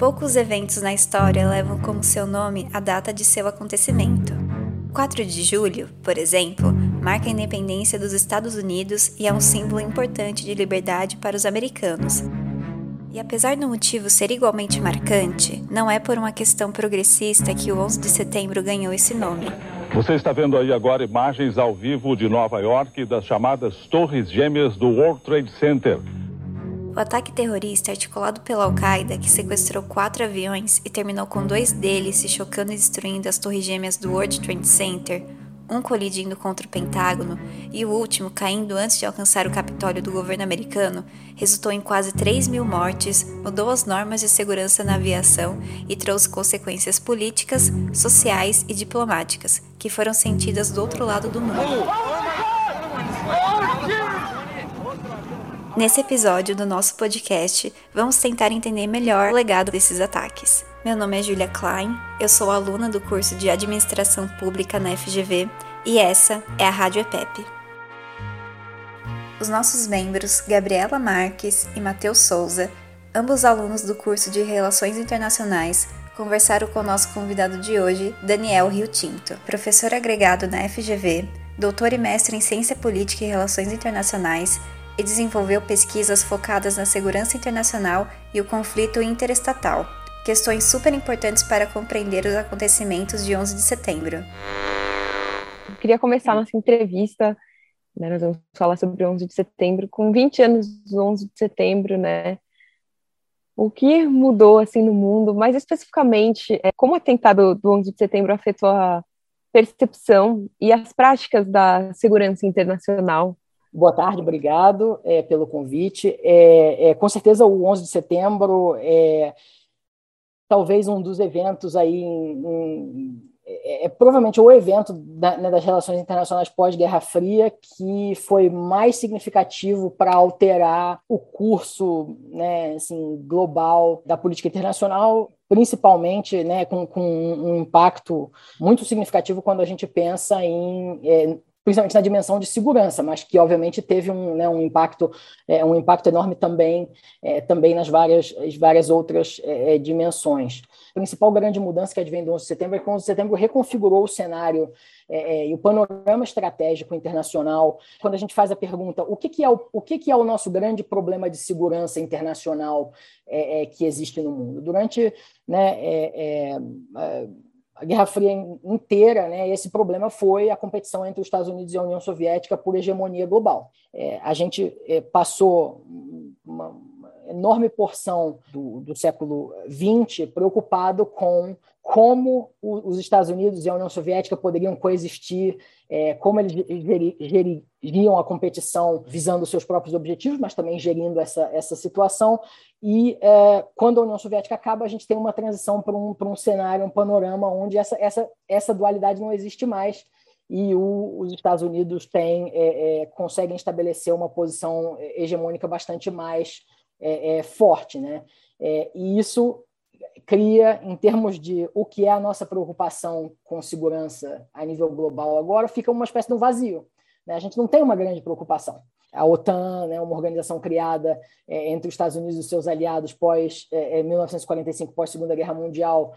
Poucos eventos na história levam como seu nome a data de seu acontecimento. 4 de julho, por exemplo, marca a independência dos Estados Unidos e é um símbolo importante de liberdade para os americanos. E apesar do motivo ser igualmente marcante, não é por uma questão progressista que o 11 de setembro ganhou esse nome. Você está vendo aí agora imagens ao vivo de Nova York das chamadas Torres Gêmeas do World Trade Center. O ataque terrorista articulado pela Al-Qaeda, que sequestrou quatro aviões e terminou com dois deles se chocando e destruindo as torres gêmeas do World Trade Center, um colidindo contra o Pentágono e o último caindo antes de alcançar o Capitólio do governo americano, resultou em quase 3 mil mortes, mudou as normas de segurança na aviação e trouxe consequências políticas, sociais e diplomáticas, que foram sentidas do outro lado do mundo. Nesse episódio do nosso podcast, vamos tentar entender melhor o legado desses ataques. Meu nome é Julia Klein, eu sou aluna do curso de Administração Pública na FGV e essa é a Rádio EPEP. Os nossos membros, Gabriela Marques e Matheus Souza, ambos alunos do curso de Relações Internacionais, conversaram com o nosso convidado de hoje, Daniel Rio Tinto, professor agregado na FGV, doutor e mestre em Ciência Política e Relações Internacionais e desenvolveu pesquisas focadas na segurança internacional e o conflito interestatal, questões super importantes para compreender os acontecimentos de 11 de setembro. Eu queria começar nossa entrevista, né, nós vamos falar sobre 11 de setembro, com 20 anos do 11 de setembro, né, o que mudou assim no mundo, mais especificamente, é, como o atentado do 11 de setembro afetou a percepção e as práticas da segurança internacional. Boa tarde, obrigado é, pelo convite. É, é, com certeza o 11 de setembro é, talvez um dos eventos aí, é, é, provavelmente o evento da, né, das relações internacionais pós-Guerra Fria que foi mais significativo para alterar o curso né, assim, global da política internacional, principalmente né, com, com um impacto muito significativo quando a gente pensa em é, principalmente na dimensão de segurança, mas que obviamente teve um, né, um impacto é, um impacto enorme também é, também nas várias as várias outras é, é dimensões. A principal grande mudança que advém do 11 de setembro é que o 11 de setembro reconfigurou o cenário é, é, e o panorama estratégico internacional. Quando a gente faz a pergunta o que, que é o, o que, que é o nosso grande problema de segurança internacional que existe no mundo durante né, a Guerra Fria inteira, né, esse problema foi a competição entre os Estados Unidos e a União Soviética por hegemonia global. É, a gente é, passou uma, enorme porção do, do século XX preocupado com como os Estados Unidos e a União Soviética poderiam coexistir, é, como eles geririam a competição visando seus próprios objetivos, mas também gerindo essa, essa situação. E é, quando a União Soviética acaba, a gente tem uma transição para um, um cenário, um panorama onde essa, essa, essa dualidade não existe mais e o, os Estados Unidos têm, é, é conseguem estabelecer uma posição hegemônica bastante mais é, é, forte, né? É, e isso cria, em termos de o que é a nossa preocupação com segurança a nível global agora, fica uma espécie de um vazio. Né? A gente não tem uma grande preocupação. A OTAN, né, uma organização criada é, entre os Estados Unidos e seus aliados pós é, 1945, pós Segunda Guerra Mundial,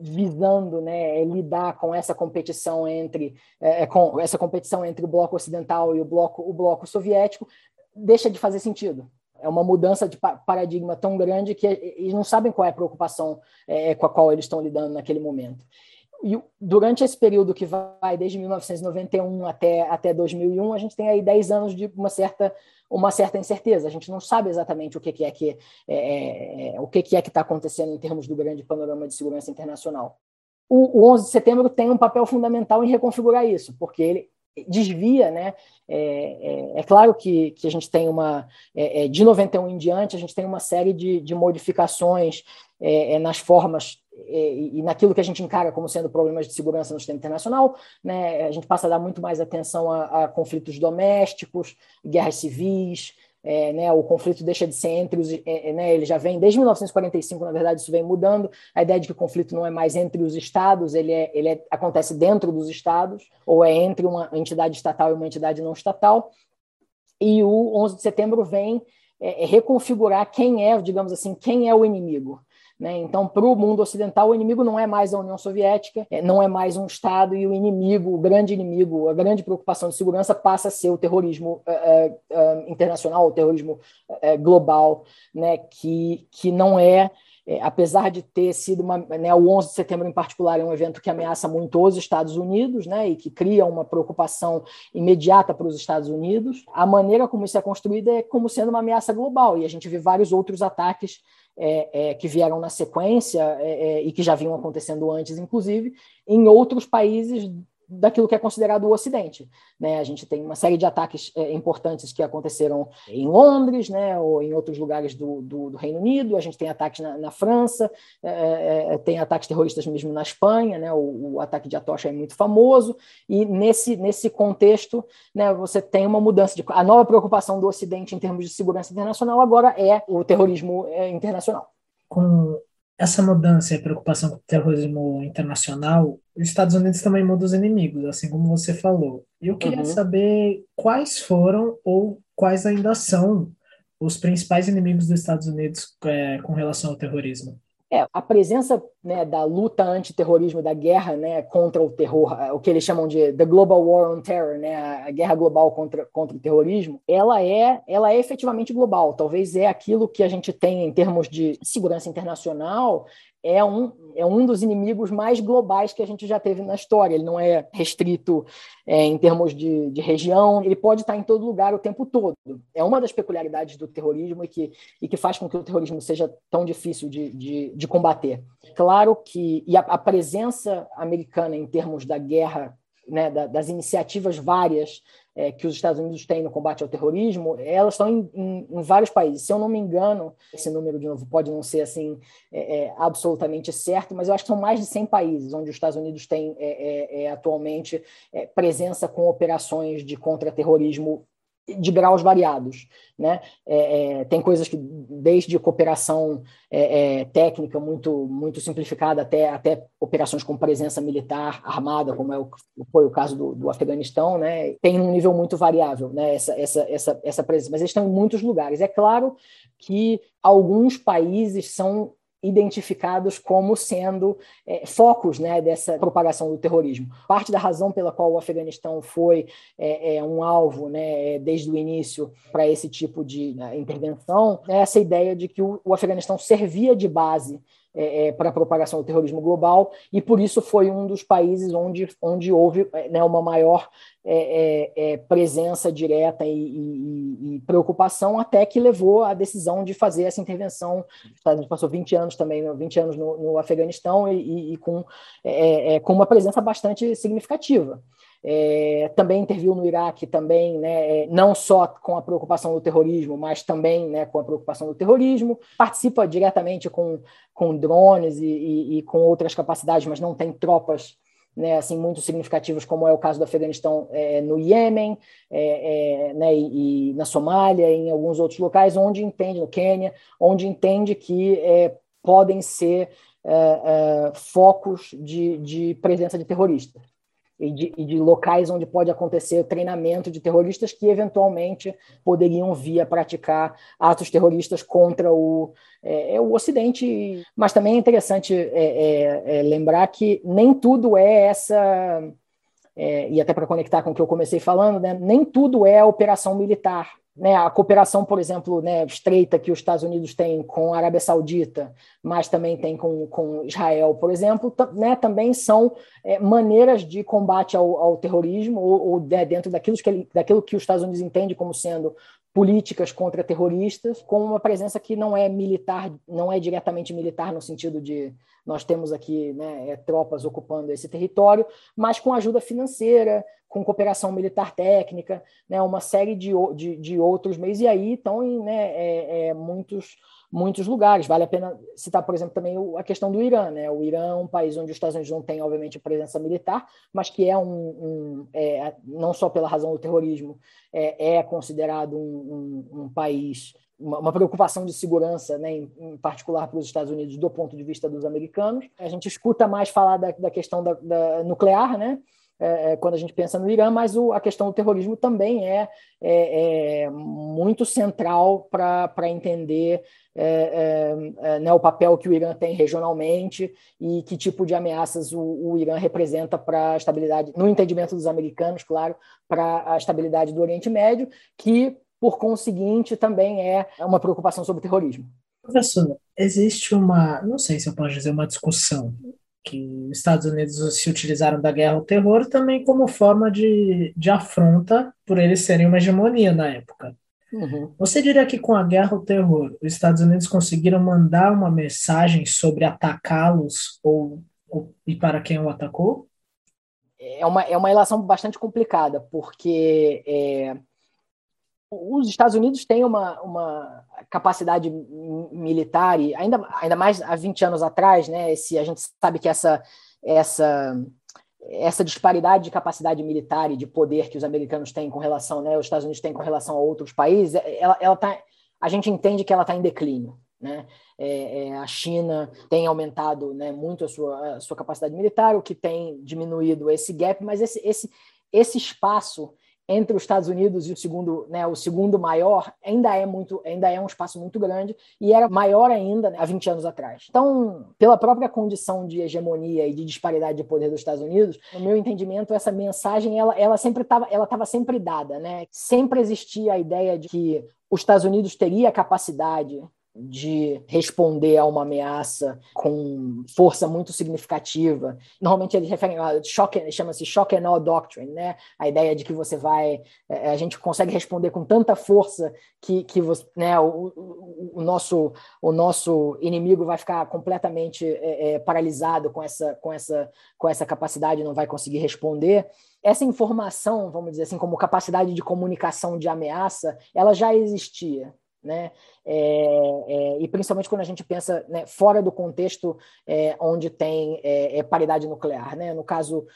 visando né, lidar com essa competição entre é, com essa competição entre o bloco ocidental e o bloco o bloco soviético deixa de fazer sentido é uma mudança de paradigma tão grande que eles não sabem qual é a preocupação é, com a qual eles estão lidando naquele momento. E durante esse período que vai desde 1991 até, até 2001, a gente tem aí 10 anos de uma certa, uma certa incerteza. A gente não sabe exatamente o que, que é que é, é, o que, que é que está acontecendo em termos do grande panorama de segurança internacional. O, o 11 de setembro tem um papel fundamental em reconfigurar isso, porque ele desvia, né? É, é, é, claro que, que a gente tem uma, é, é de 91 em diante, a gente tem uma série de, de modificações é, é, nas formas e naquilo que a gente encara como sendo problemas de segurança no sistema internacional, né? A gente passa a dar muito mais atenção a, a conflitos domésticos, guerras civis, é, né, o conflito deixa de ser entre os. É, é, né, ele já vem, desde 1945, na verdade, isso vem mudando. A ideia de que o conflito não é mais entre os estados, ele, é, ele é, acontece dentro dos estados, ou é entre uma entidade estatal e uma entidade não estatal. E o 11 de setembro vem é, reconfigurar quem é, digamos assim, quem é o inimigo. Né? Então, para o mundo ocidental, o inimigo não é mais a União Soviética, é, não é mais um Estado, e o inimigo, o grande inimigo, a grande preocupação de segurança passa a ser o terrorismo é, é, internacional, o terrorismo global, né? que, que não é é, apesar de ter sido uma, né, o 11 de setembro em particular é um evento que ameaça muito os Estados Unidos, né, e que cria uma preocupação imediata para os Estados Unidos, a maneira como isso é construído é como sendo uma ameaça global, e a gente vê vários outros ataques é, é, que vieram na sequência é, é, e que já vinham acontecendo antes, inclusive, em outros países daquilo que é considerado o Ocidente. Né? A gente tem uma série de ataques é, importantes que aconteceram em Londres, né? ou em outros lugares do, do, do Reino Unido, a gente tem ataques na, na França, é, é, tem ataques terroristas mesmo na Espanha, né? o, o, ataque de Atocha é muito famoso, e nesse, nesse contexto né, você tem uma mudança de... A nova preocupação do Ocidente em termos de segurança internacional agora é o terrorismo internacional. Com essa mudança e a preocupação com o terrorismo internacional, os Estados Unidos também mudam os inimigos, assim como você falou. E eu queria uhum. saber quais foram ou quais ainda são os principais inimigos dos Estados Unidos é, com relação ao terrorismo. É, a presença né, da luta antiterrorismo, da guerra né, contra o terror, o que eles chamam de the global war on terror, né, a guerra global contra, contra o terrorismo, ela é, ela é efetivamente global. Talvez é aquilo que a gente tem em termos de segurança internacional, é um, é um dos inimigos mais globais que a gente já teve na história. Ele não é restrito é, em termos de, de, região, ele pode estar em todo lugar o tempo todo. É uma das peculiaridades do terrorismo e que, e que faz com que o terrorismo seja tão difícil de, de, de combater. Claro que e a, a, presença americana em termos da guerra, né, da, das iniciativas várias é, que os Estados Unidos têm no combate ao terrorismo, elas estão em, em, em, vários países. Se eu não me engano, esse número, de novo, pode não ser assim é, é, absolutamente certo, mas eu acho que são mais de 100 países onde os Estados Unidos têm é, é, é, atualmente presença com operações de contra-terrorismo de graus variados. Né? É, é, tem coisas que, desde cooperação é, é, técnica muito, muito simplificada até, até operações com presença militar armada, como é o, foi o caso do, do Afeganistão, né? tem um nível muito variável né? essa, essa, essa, essa presença, mas eles estão em muitos lugares. É claro que alguns países são identificados como sendo é, focos né, dessa propagação do terrorismo. Parte da razão pela qual o Afeganistão foi é, é um alvo né, desde o início para esse tipo de né, intervenção é essa ideia de que o, o Afeganistão servia de base é, é, para a propagação do terrorismo global, e por isso foi um dos países onde, onde houve é, né, uma maior é, é, é, presença direta e, e, e, preocupação, até que levou à decisão de fazer essa intervenção. A gente passou 20 anos também, 20 anos no, no Afeganistão e, e com, com uma presença bastante significativa. É, também interviu no Iraque, também, né, é, não só com a preocupação do terrorismo, mas também né, com a preocupação do terrorismo. Participa diretamente com, com drones e, e, e com outras capacidades, mas não tem tropas né, assim, muito significativas, como é o caso do Afeganistão é, no Iêmen, é, é, né, e, e, na Somália, em alguns outros locais, onde entende, no Quênia, onde entende que é, podem ser é, focos de, de presença de terroristas e de, e de, locais onde pode acontecer treinamento de terroristas que eventualmente poderiam vir a praticar atos terroristas contra o, é, é o Ocidente. Mas também é interessante é, é, é lembrar que nem tudo é essa. É, e até para conectar com o que eu comecei falando, né, nem tudo é operação militar né, a cooperação, por exemplo, né, estreita que os Estados Unidos têm com a Arábia Saudita, mas também tem com, com Israel, por exemplo, né, também são é, maneiras de combate ao, ao terrorismo ou, ou né, dentro daquilo que, daquilo que os Estados Unidos entende como sendo políticas contra terroristas, com uma presença que não é militar, não é diretamente militar no sentido de nós temos aqui né, é, tropas ocupando esse território, mas com ajuda financeira, com cooperação militar técnica, né, uma série de, de, de outros meios, e aí estão né, é, é, muitos, muitos lugares. Vale a pena citar, por exemplo, também a questão do Irã. Né? O Irã é um país onde os Estados Unidos não têm, obviamente, presença militar, mas que é um, um é, não só pela razão do terrorismo, é, é considerado um, um, um país uma, preocupação de segurança, né, em, particular para os Estados Unidos, do ponto de vista dos americanos. A gente escuta mais falar da, da questão da, da nuclear, né? É, é, quando a gente pensa no Irã, mas o, a questão do terrorismo também é, é, é muito central para entender é, é, né, o papel que o Irã tem regionalmente e que tipo de ameaças o, o Irã representa para a estabilidade, no entendimento dos americanos, claro, para a estabilidade do Oriente Médio, que, por conseguinte, também é uma preocupação sobre o terrorismo. Professor, existe uma, não sei se eu posso dizer uma discussão que os Estados Unidos se utilizaram da guerra ao terror também como forma de, de afronta por eles serem uma hegemonia na época. Uhum. Você diria que com a guerra ao terror, os Estados Unidos conseguiram mandar uma mensagem sobre atacá-los ou, ou, e para quem o atacou? É uma, é uma relação bastante complicada, porque é, os Estados Unidos têm uma, uma capacidade militar, e ainda, ainda mais há 20 anos atrás, né, esse, a gente sabe que essa, essa, essa disparidade de capacidade militar e de poder que os americanos têm com relação, né, os Estados Unidos têm com relação a outros países, ela, ela tá, a gente entende que ela está em declínio. Né? É, é, a China tem aumentado né, muito a sua, a sua capacidade militar, o que tem diminuído esse gap, mas esse, esse, esse espaço entre os Estados Unidos e o segundo, né, o segundo maior, ainda é muito, ainda é um espaço muito grande e era maior ainda né, há 20 anos atrás. Então, pela própria condição de hegemonia e de disparidade de poder dos Estados Unidos, no meu entendimento, essa mensagem ela, ela sempre estava ela estava sempre dada, né? Sempre existia a ideia de que os Estados Unidos teria capacidade de responder a uma ameaça com força muito significativa. Normalmente eles referem a choque, chama-se shock and awe doctrine, né? A ideia de que você vai, é, a gente consegue responder com tanta força que, que você, né, o, o, o nosso o nosso inimigo vai ficar completamente é, é, paralisado com essa com essa com essa capacidade, não vai conseguir responder essa informação, vamos dizer assim, como capacidade de comunicação de ameaça, ela já existia né? É, é, e principalmente quando a gente pensa né, fora do contexto é, onde tem é, é, paridade nuclear, né? No caso,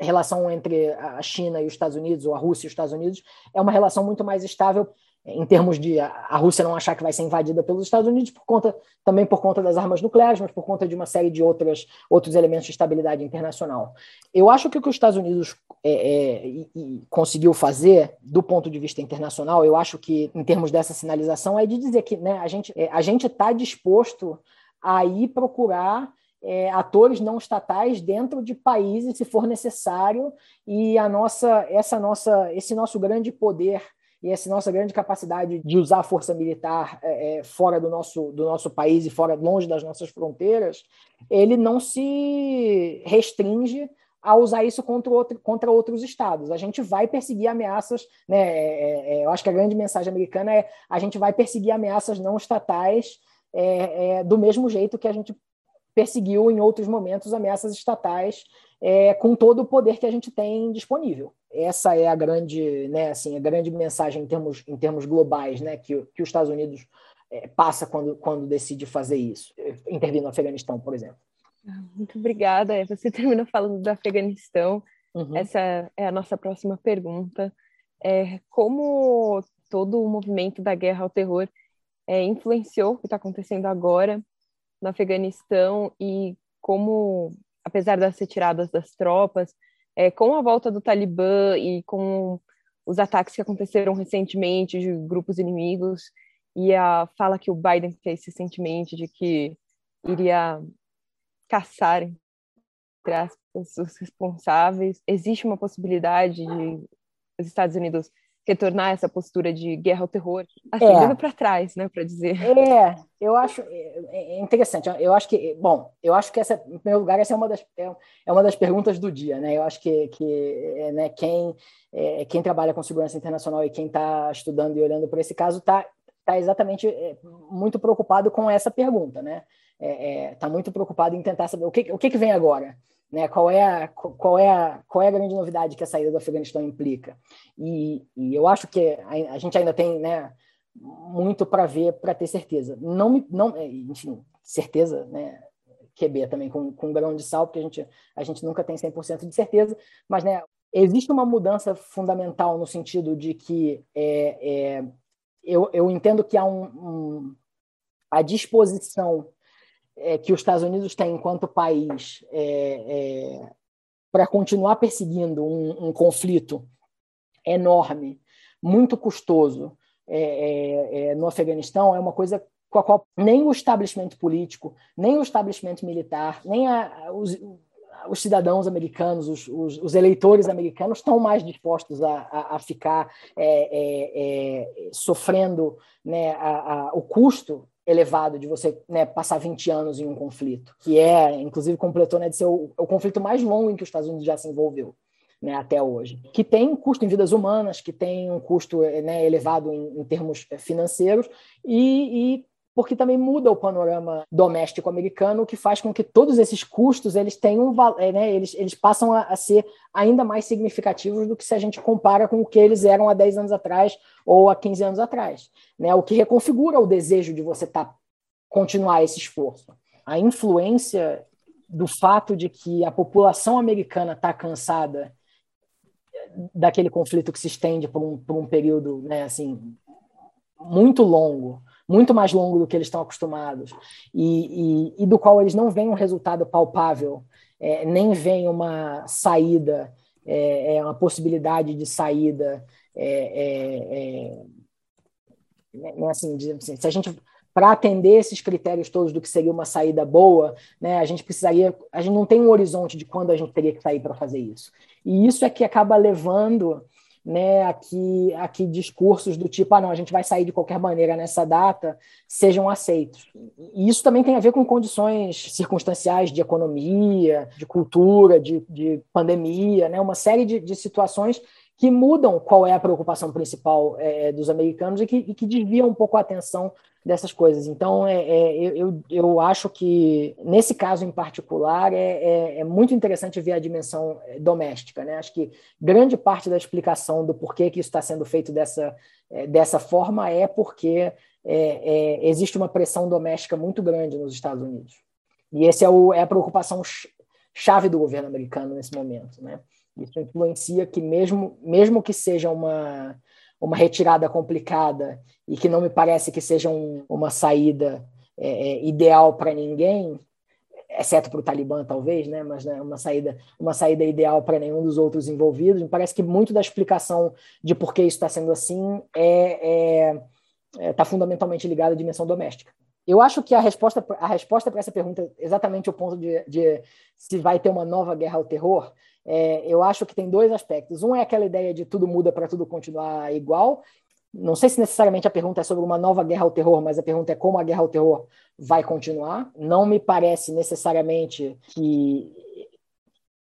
relação entre a China e os Estados Unidos, ou a Rússia e os Estados Unidos, é uma relação muito mais estável em termos de a Rússia não achar que vai ser invadida pelos Estados Unidos por conta também por conta das armas nucleares, mas por conta de uma série de outras outros elementos de estabilidade internacional. Eu acho que o que os Estados Unidos é, é, e, e conseguiu fazer do ponto de vista internacional, eu acho que em termos dessa sinalização é de dizer que né, a gente é, a gente está disposto a ir procurar é, atores não estatais dentro de países, se for necessário, e a nossa, essa nossa, esse nosso grande poder e essa nossa grande capacidade de usar a força militar é, é, fora do nosso, do nosso país e fora longe das nossas fronteiras, ele não se restringe a usar isso contra, outro, contra outros estados. A gente vai perseguir ameaças, né? É, é, é eu acho que a grande mensagem americana é a gente vai perseguir ameaças não estatais é, do mesmo jeito que a gente perseguiu em outros momentos ameaças estatais com todo o poder que a gente tem disponível. Essa é a grande, né, assim, a grande mensagem em termos, em termos globais, né, que, que os Estados Unidos é, passa quando, quando decide fazer isso, intervir no Afeganistão, por exemplo. Muito obrigada. Você terminou falando do Afeganistão. Uhum. Essa é a nossa próxima pergunta. É, como todo o movimento da guerra ao terror é, influenciou o que está acontecendo agora no Afeganistão e como, apesar das retiradas das tropas, é, com a volta do Talibã e com os ataques que aconteceram recentemente de grupos inimigos e a fala que o Biden fez recentemente de que iria caçar, entre aspas, responsáveis, existe uma possibilidade de os Estados Unidos retornar essa postura de guerra ao terror, assim, é. para trás, né, para dizer. É, eu acho é, é interessante. Eu acho que, bom, eu acho que essa, em primeiro lugar, essa é uma das, é, é uma das perguntas do dia, né? Eu acho que, que né, quem, é, quem trabalha com segurança internacional e quem está estudando e olhando para esse caso está tá exatamente é, muito preocupado com essa pergunta, né? Está é, é, muito preocupado em tentar saber o que, o que, que vem agora, né? Qual é a, qual é a, qual é a grande novidade que a saída do Afeganistão implica? E, e eu acho que a, a gente ainda tem, né? Muito para ver, para ter certeza. Não me, não, é, enfim, certeza, né? QB também com, com um grão de sal, porque a gente, a gente nunca tem 100% de certeza, mas né, existe uma mudança fundamental no sentido de que é, é, eu, eu entendo que há um, um, a disposição é, que os Estados Unidos têm enquanto país é, é para continuar perseguindo um, um, conflito enorme, muito custoso é, é, é, no Afeganistão é uma coisa com a qual nem o estabelecimento político, nem o estabelecimento militar, nem a, os, os cidadãos americanos, os, os, os, eleitores americanos estão mais dispostos a, a, a ficar é, é, é, sofrendo né, a, o custo elevado de você né, passar 20 anos em um conflito, que é, inclusive, completou né, de ser o, o conflito mais longo em que os Estados Unidos já se envolveu. Né, até hoje, que tem um custo em vidas humanas, que tem um custo né, elevado em, em, termos financeiros e, e porque também muda o panorama doméstico americano, o que faz com que todos esses custos eles tenham é, né, eles, eles passam a, a, ser ainda mais significativos do que se a gente compara com o que eles eram há 10 anos atrás ou há 15 anos atrás. Né, o que reconfigura o desejo de você tá, continuar esse esforço. A influência do fato de que a população americana está cansada daquele conflito que se estende por um, por um período né, assim, muito longo, muito mais longo do que eles estão acostumados, e, e, e do qual eles não veem um resultado palpável, é, nem veem uma saída, é, é uma possibilidade de saída. É, é, é né, assim, assim, se a gente para atender esses critérios todos do que seria uma saída boa, né, a gente precisaria, a gente não tem um horizonte de quando a gente teria que sair para fazer isso. E isso é que acaba levando né, aqui, aqui discursos do tipo, ah, não, a gente vai sair de qualquer maneira nessa data, sejam aceitos. E isso também tem a ver com condições circunstanciais de economia, de cultura, de, de pandemia, né, uma série de, de situações que mudam qual é a preocupação principal é, dos americanos e que, e que desviam um pouco a atenção dessas coisas. Então, é, é, eu, eu acho que, nesse caso em particular, é, é, é, muito interessante ver a dimensão é, doméstica. Né? Acho que grande parte da explicação do porquê que isso está sendo feito dessa, é, dessa forma é porque existe uma pressão doméstica muito grande nos Estados Unidos. E essa é, é a preocupação chave do governo americano nesse momento. Né? Isso influencia que, mesmo, mesmo que seja uma uma retirada complicada e que não me parece que seja um, uma saída é, é ideal para ninguém, exceto para o Talibã talvez, né? Mas né, uma saída uma saída ideal para nenhum dos outros envolvidos. Me parece que muito da explicação de por que isso está sendo assim é está é, é tá fundamentalmente ligada à dimensão doméstica. Eu acho que a resposta a resposta para essa pergunta exatamente o ponto de, de se vai ter uma nova guerra ao terror é, eu acho que tem dois aspectos. Um é aquela ideia de tudo muda para tudo continuar igual. Não sei se necessariamente a pergunta é sobre uma nova guerra ao terror, mas a pergunta é como a guerra ao terror vai continuar. Não me parece necessariamente que,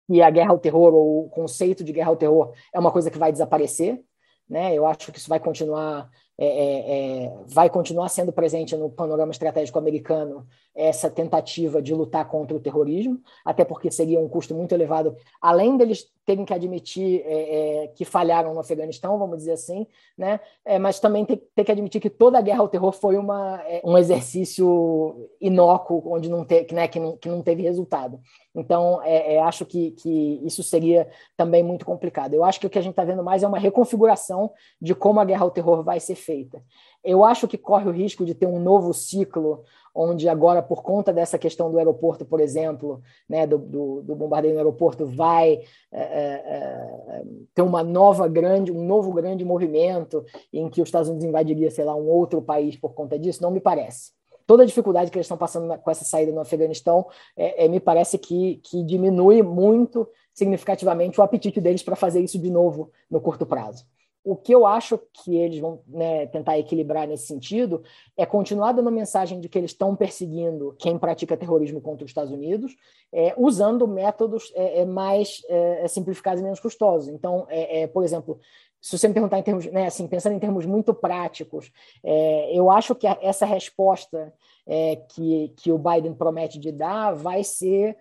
que a guerra ao terror ou o conceito de guerra ao terror é uma coisa que vai desaparecer. Né? Eu acho que isso vai continuar é, é, é, vai continuar sendo presente no panorama estratégico americano essa tentativa de lutar contra o terrorismo, até porque seria um custo muito elevado, além deles terem que admitir é, é, que falharam no Afeganistão, vamos dizer assim, né? É, mas também ter, ter, que admitir que toda a guerra ao terror foi uma, um exercício inócuo, onde não, te, né, que, não, que não teve resultado. Então, acho que, que isso seria também muito complicado. Eu acho que o que a gente está vendo mais é uma reconfiguração de como a guerra ao terror vai ser feita. Eu acho que corre o risco de ter um novo ciclo, onde agora, por conta dessa questão do aeroporto, por exemplo, né, do, do, do bombardeio no aeroporto, vai é, é, ter uma nova grande, um novo grande movimento em que os Estados Unidos invadiria, sei lá, um outro país por conta disso, não me parece. Toda a dificuldade que eles estão passando com essa saída no Afeganistão, é, é, me parece que, que diminui muito significativamente o apetite deles para fazer isso de novo no curto prazo o que eu acho que eles vão né, tentar equilibrar nesse sentido é continuar dando mensagem de que eles estão perseguindo quem pratica terrorismo contra os Estados Unidos, é, usando métodos é, é mais é, é, simplificados e menos custosos. Então, é, por exemplo, se você me perguntar em termos, né, assim, pensando em termos muito práticos, eu acho que essa resposta que, que o Biden promete de dar vai ser,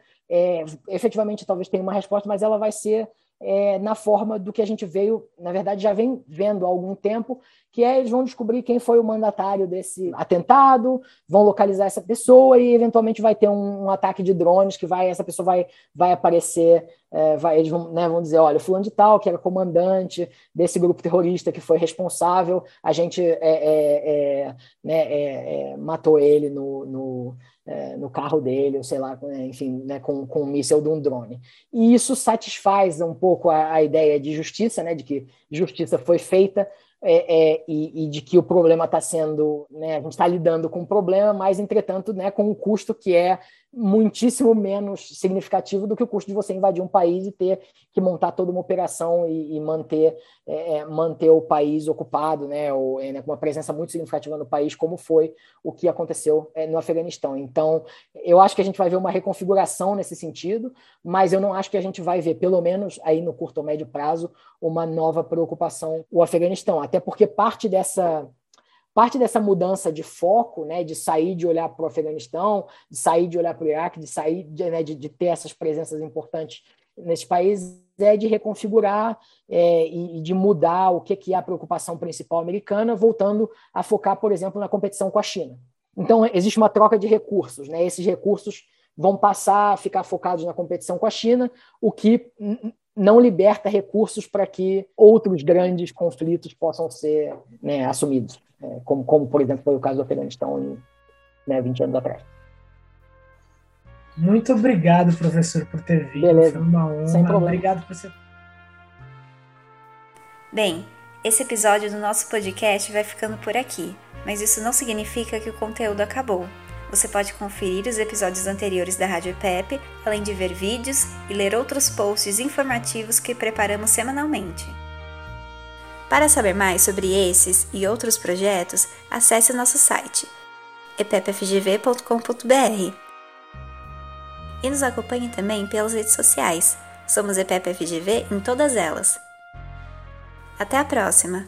efetivamente, talvez tenha uma resposta, mas ela vai ser é, na forma do que a gente veio, na verdade, já vem vendo há algum tempo, que é eles vão descobrir quem foi o mandatário desse atentado, vão localizar essa pessoa e eventualmente vai ter um, um ataque de drones que vai, essa pessoa vai, vai aparecer, é, vai, eles vão, né, vão dizer, olha, fulano de tal, que era comandante desse grupo terrorista que foi responsável, a gente é, é, é né, é, matou ele no, no é, no carro dele, ou sei lá, enfim, né, com, com um míssel de um drone. E isso satisfaz um pouco a, a ideia de justiça, né, de que justiça foi feita, é, é, e, e, de que o problema está sendo, né, a gente está lidando com o problema, mas, entretanto, né, com um custo que é muitíssimo menos significativo do que o custo de você invadir um país e ter que montar toda uma operação e, e manter, é, é manter o país ocupado, né, ou, é, né, uma presença muito significativa no país, como foi o que aconteceu é, no Afeganistão. Então, eu acho que a gente vai ver uma reconfiguração nesse sentido, mas eu não acho que a gente vai ver, pelo menos aí no curto ou médio prazo, uma nova preocupação o Afeganistão, até porque parte dessa parte dessa mudança de foco, né, de sair de olhar para o Afeganistão, de sair de olhar para o Iraque, de sair de, né, de, de, ter essas presenças importantes nesses países, é de reconfigurar é, e, e, de mudar o que, que é a preocupação principal americana, voltando a focar, por exemplo, na competição com a China. Então, existe uma troca de recursos. Né? Esses recursos vão passar a ficar focados na competição com a China, o que não liberta recursos para que outros grandes conflitos possam ser né, assumidos, é, como, como, por exemplo, foi o caso do Afeganistão né, 20 anos atrás. Muito obrigado, professor, por ter vindo. Beleza. Foi uma honra. Sem problema. Obrigado por ser. Bem, esse episódio do nosso podcast vai ficando por aqui, mas isso não significa que o conteúdo acabou. Você pode conferir os episódios anteriores da Rádio EPEP, além de ver vídeos e ler outros posts informativos que preparamos semanalmente. Para saber mais sobre esses e outros projetos, acesse nosso site epepfgv.com.br e nos acompanhe também pelas redes sociais. Somos EPEPFGV em todas elas. Até a próxima!